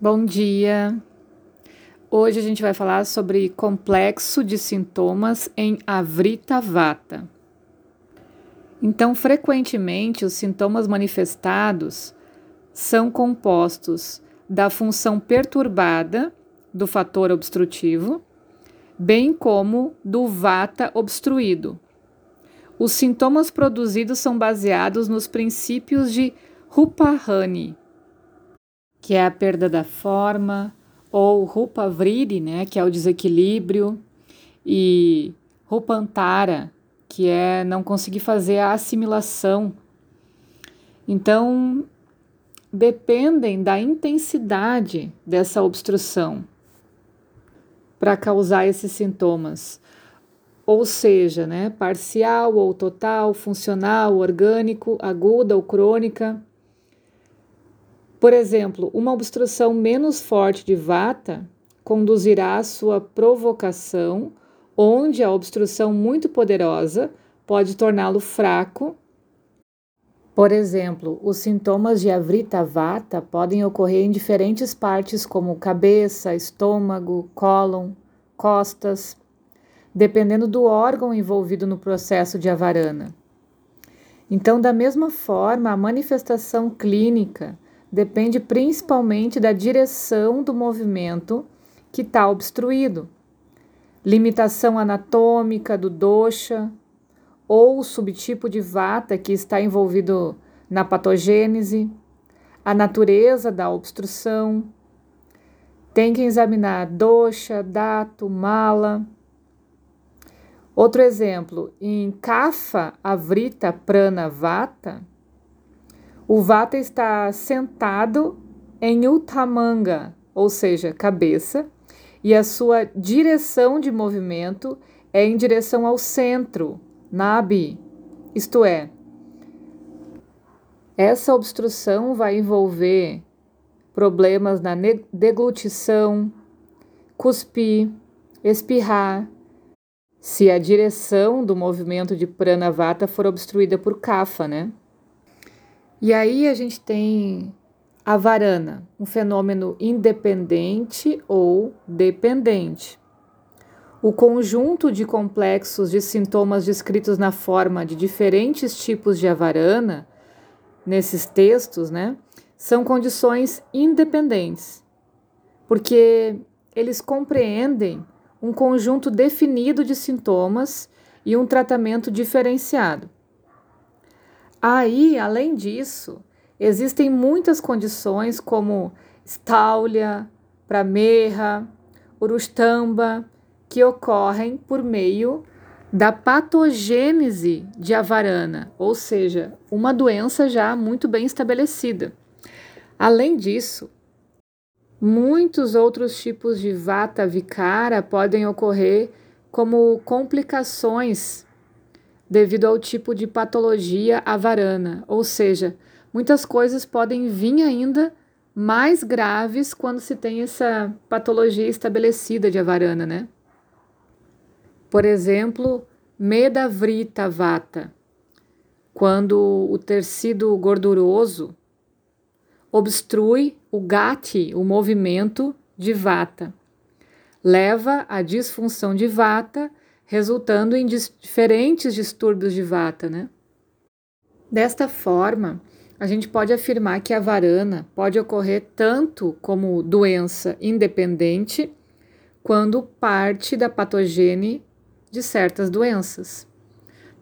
Bom dia! Hoje a gente vai falar sobre complexo de sintomas em Avrita Vata. Então, frequentemente, os sintomas manifestados são compostos da função perturbada do fator obstrutivo, bem como do Vata obstruído. Os sintomas produzidos são baseados nos princípios de Rupahani que é a perda da forma, ou rupa vriri, né, que é o desequilíbrio, e rupantara, que é não conseguir fazer a assimilação. Então, dependem da intensidade dessa obstrução para causar esses sintomas. Ou seja, né, parcial ou total, funcional, orgânico, aguda ou crônica. Por exemplo, uma obstrução menos forte de vata conduzirá à sua provocação, onde a obstrução muito poderosa pode torná-lo fraco. Por exemplo, os sintomas de avrita vata podem ocorrer em diferentes partes como cabeça, estômago, cólon, costas, dependendo do órgão envolvido no processo de avarana. Então, da mesma forma, a manifestação clínica depende principalmente da direção do movimento que está obstruído, limitação anatômica do dosha ou subtipo de vata que está envolvido na patogênese, a natureza da obstrução. Tem que examinar dosha, dato, mala. Outro exemplo, em Kapha Avrita Prana Vata, o Vata está sentado em Uttamanga, ou seja, cabeça, e a sua direção de movimento é em direção ao centro, Nabi, isto é, essa obstrução vai envolver problemas na deglutição, cuspir, espirrar, se a direção do movimento de Pranavata for obstruída por Kapha, né? E aí a gente tem a varana, um fenômeno independente ou dependente. O conjunto de complexos de sintomas descritos na forma de diferentes tipos de avarana, nesses textos, né, são condições independentes, porque eles compreendem um conjunto definido de sintomas e um tratamento diferenciado. Aí, além disso, existem muitas condições como Staulia, Pramerra, Urustamba, que ocorrem por meio da patogênese de avarana, ou seja, uma doença já muito bem estabelecida. Além disso, muitos outros tipos de vata vicara podem ocorrer como complicações devido ao tipo de patologia avarana, ou seja, muitas coisas podem vir ainda mais graves quando se tem essa patologia estabelecida de avarana, né? Por exemplo, medavrita vata, quando o tecido gorduroso obstrui o gati, o movimento de vata, leva à disfunção de vata resultando em diferentes distúrbios de vata, né? Desta forma, a gente pode afirmar que a varana pode ocorrer tanto como doença independente, quando parte da patogene de certas doenças.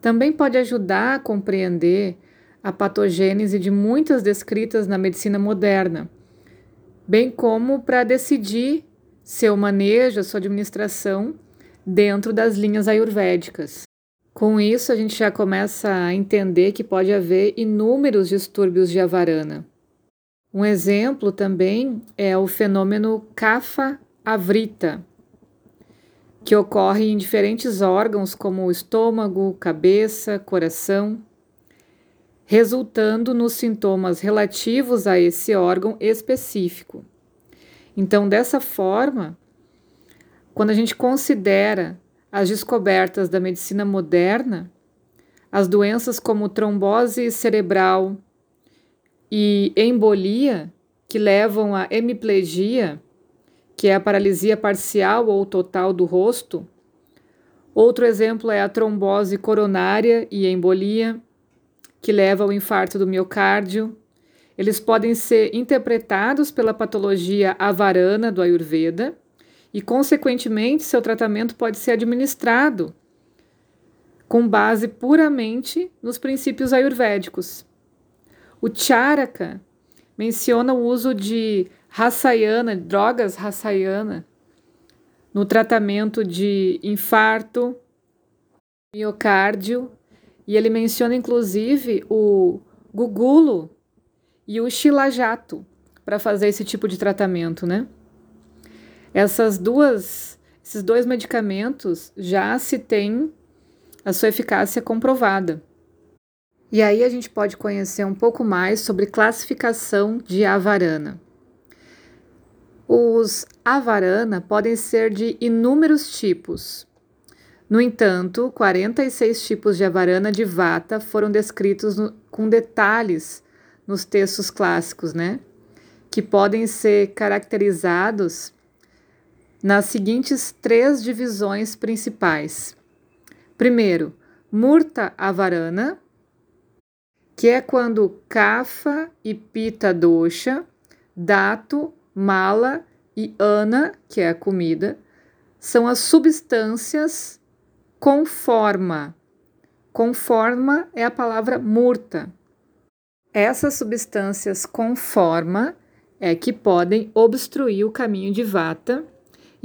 Também pode ajudar a compreender a patogênese de muitas descritas na medicina moderna, bem como para decidir seu manejo, sua administração dentro das linhas ayurvédicas. Com isso, a gente já começa a entender que pode haver inúmeros distúrbios de avarana. Um exemplo também é o fenômeno Kapha Avrita, que ocorre em diferentes órgãos como o estômago, cabeça, coração, resultando nos sintomas relativos a esse órgão específico. Então, dessa forma, quando a gente considera as descobertas da medicina moderna, as doenças como trombose cerebral e embolia que levam à hemiplegia, que é a paralisia parcial ou total do rosto. Outro exemplo é a trombose coronária e embolia, que leva ao infarto do miocárdio. Eles podem ser interpretados pela patologia avarana do Ayurveda e, consequentemente, seu tratamento pode ser administrado com base puramente nos princípios ayurvédicos. O Charaka menciona o uso de rassayana, drogas rassayana, no tratamento de infarto, miocárdio, e ele menciona inclusive o gugulo e o shilajato para fazer esse tipo de tratamento, né? Essas duas, esses dois medicamentos já se tem a sua eficácia comprovada. E aí a gente pode conhecer um pouco mais sobre classificação de avarana. Os avarana podem ser de inúmeros tipos. No entanto, 46 tipos de avarana de vata foram descritos no, com detalhes nos textos clássicos, né? Que podem ser caracterizados nas seguintes três divisões principais. Primeiro, Murta avarana, que é quando Kafa e Pita dosha, Dato, Mala e Ana, que é a comida, são as substâncias conforma. Conforma é a palavra murta. Essas substâncias conforma é que podem obstruir o caminho de vata,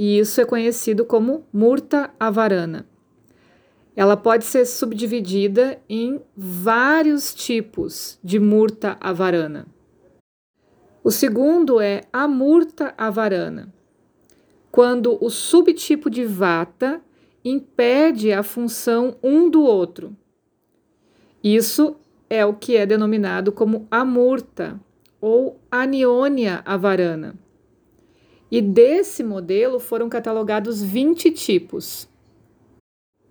e isso é conhecido como murta avarana ela pode ser subdividida em vários tipos de murta avarana. O segundo é a murta avarana, quando o subtipo de vata impede a função um do outro. Isso é o que é denominado como amurta ou aniônia avarana. E desse modelo foram catalogados 20 tipos.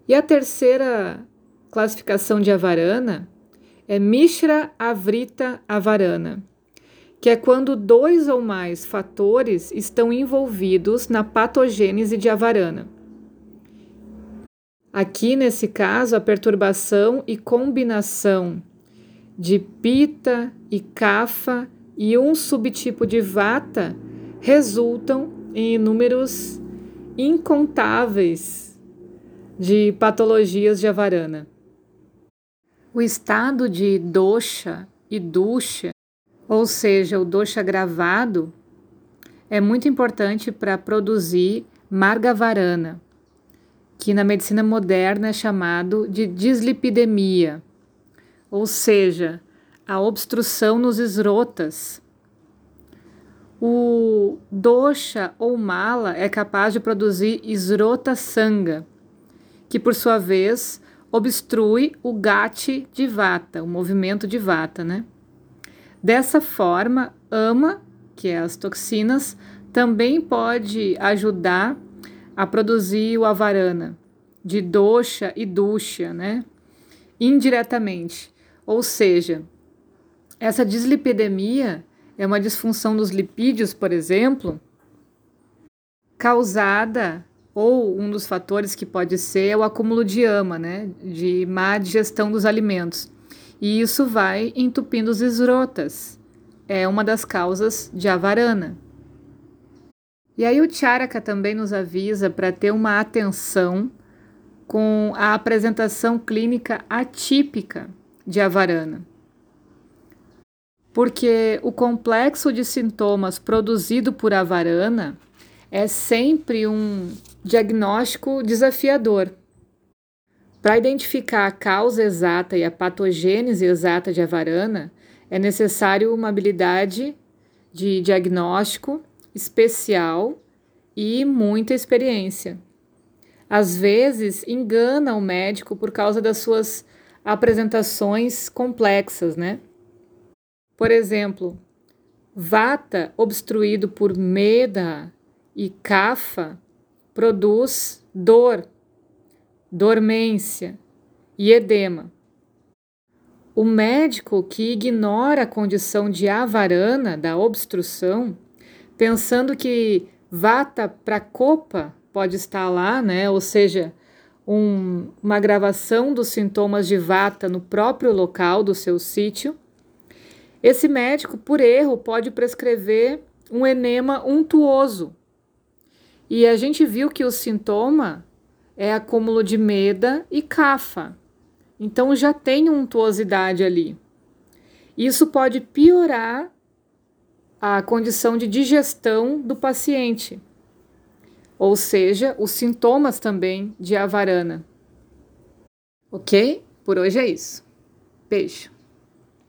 E a terceira classificação de avarana é Mishra Avrita Avarana, que é quando dois ou mais fatores estão envolvidos na patogênese de avarana. Aqui, nesse caso, a perturbação e combinação de pita e kafa e um subtipo de vata resultam em inúmeros incontáveis de patologias de avarana. O estado de dosha e dusha, ou seja, o dosha gravado, é muito importante para produzir margavarana, que na medicina moderna é chamado de dislipidemia, ou seja, a obstrução nos esrotas. O dosha ou mala é capaz de produzir esrota sanga, que por sua vez obstrui o gati de vata, o movimento de vata, né? Dessa forma, ama, que é as toxinas, também pode ajudar a produzir o avarana, de dosha e dusha, né? Indiretamente. Ou seja, essa dislipidemia é uma disfunção dos lipídios, por exemplo, causada ou um dos fatores que pode ser é o acúmulo de ama, né, de má digestão dos alimentos. E isso vai entupindo os esrotas. É uma das causas de avarana. E aí o Charaka também nos avisa para ter uma atenção com a apresentação clínica atípica de avarana. Porque o complexo de sintomas produzido por avarana é sempre um diagnóstico desafiador. Para identificar a causa exata e a patogênese exata de avarana, é necessário uma habilidade de diagnóstico especial e muita experiência. Às vezes, engana o médico por causa das suas apresentações complexas, né? Por exemplo, vata obstruído por meda e cafa produz dor, dormência e edema. O médico que ignora a condição de avarana, da obstrução, pensando que vata para copa pode estar lá, né? Ou seja, um, uma gravação dos sintomas de vata no próprio local do seu sítio. Esse médico, por erro, pode prescrever um enema untuoso. E a gente viu que o sintoma é acúmulo de meda e cafa. Então já tem untuosidade ali. Isso pode piorar a condição de digestão do paciente, ou seja, os sintomas também de avarana. Ok? Por hoje é isso. Beijo.